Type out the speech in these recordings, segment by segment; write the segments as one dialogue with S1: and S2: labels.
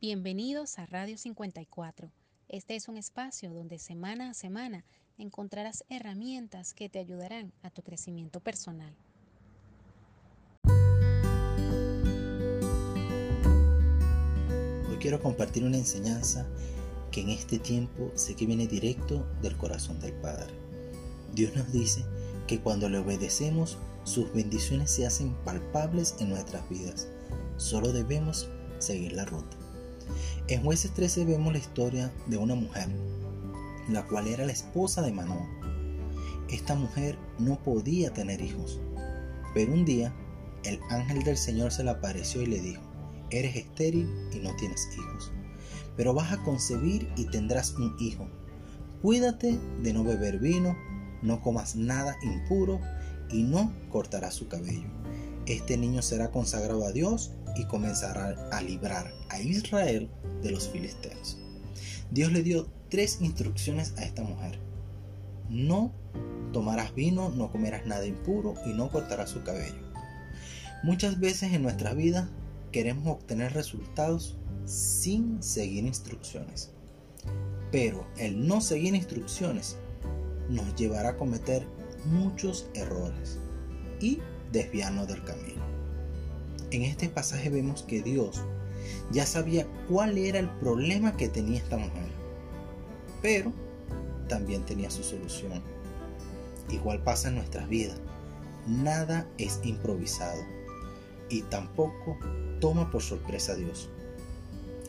S1: Bienvenidos a Radio 54. Este es un espacio donde semana a semana encontrarás herramientas que te ayudarán a tu crecimiento personal.
S2: Hoy quiero compartir una enseñanza que en este tiempo sé que viene directo del corazón del Padre. Dios nos dice que cuando le obedecemos, sus bendiciones se hacen palpables en nuestras vidas. Solo debemos seguir la ruta. En Jueces 13 vemos la historia de una mujer, la cual era la esposa de Manoah. Esta mujer no podía tener hijos, pero un día el ángel del Señor se le apareció y le dijo, eres estéril y no tienes hijos, pero vas a concebir y tendrás un hijo. Cuídate de no beber vino, no comas nada impuro y no cortarás su cabello. Este niño será consagrado a Dios y comenzará a librar a Israel de los filisteos. Dios le dio tres instrucciones a esta mujer. No tomarás vino, no comerás nada impuro y no cortarás su cabello. Muchas veces en nuestra vida queremos obtener resultados sin seguir instrucciones. Pero el no seguir instrucciones nos llevará a cometer muchos errores y desviarnos del camino. En este pasaje vemos que Dios ya sabía cuál era el problema que tenía esta mujer, pero también tenía su solución. Igual pasa en nuestras vidas. Nada es improvisado y tampoco toma por sorpresa a Dios.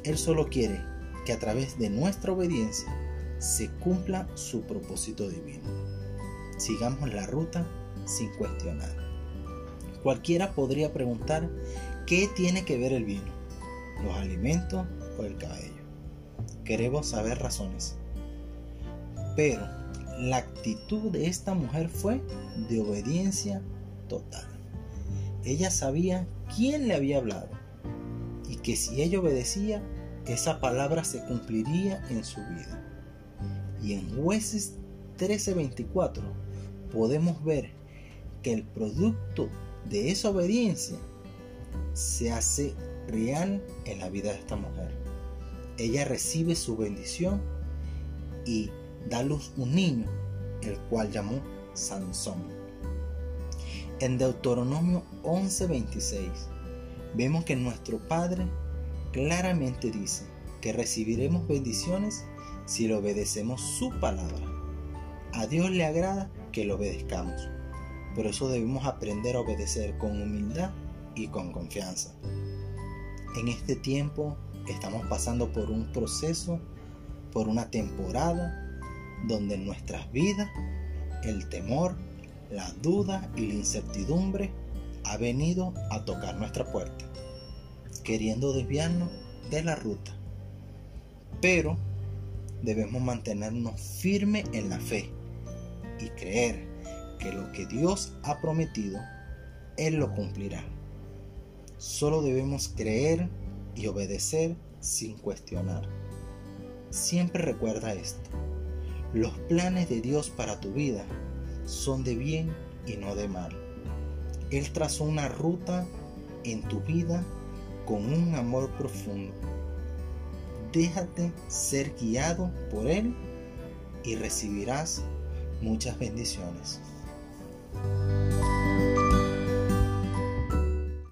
S2: Él solo quiere que a través de nuestra obediencia se cumpla su propósito divino. Sigamos la ruta sin cuestionar. Cualquiera podría preguntar qué tiene que ver el vino, los alimentos o el cabello. Queremos saber razones. Pero la actitud de esta mujer fue de obediencia total. Ella sabía quién le había hablado y que si ella obedecía, esa palabra se cumpliría en su vida. Y en jueces 13:24 podemos ver que el producto de esa obediencia se hace real en la vida de esta mujer. Ella recibe su bendición y da luz un niño, el cual llamó Sansón. En Deuteronomio 11:26 vemos que nuestro Padre claramente dice que recibiremos bendiciones si le obedecemos su palabra. A Dios le agrada que lo obedezcamos. Por eso debemos aprender a obedecer con humildad y con confianza. En este tiempo estamos pasando por un proceso, por una temporada donde nuestras vidas el temor, la duda y la incertidumbre ha venido a tocar nuestra puerta, queriendo desviarnos de la ruta. Pero debemos mantenernos firmes en la fe y creer que lo que Dios ha prometido, Él lo cumplirá. Solo debemos creer y obedecer sin cuestionar. Siempre recuerda esto. Los planes de Dios para tu vida son de bien y no de mal. Él trazó una ruta en tu vida con un amor profundo. Déjate ser guiado por Él y recibirás muchas bendiciones. Bye.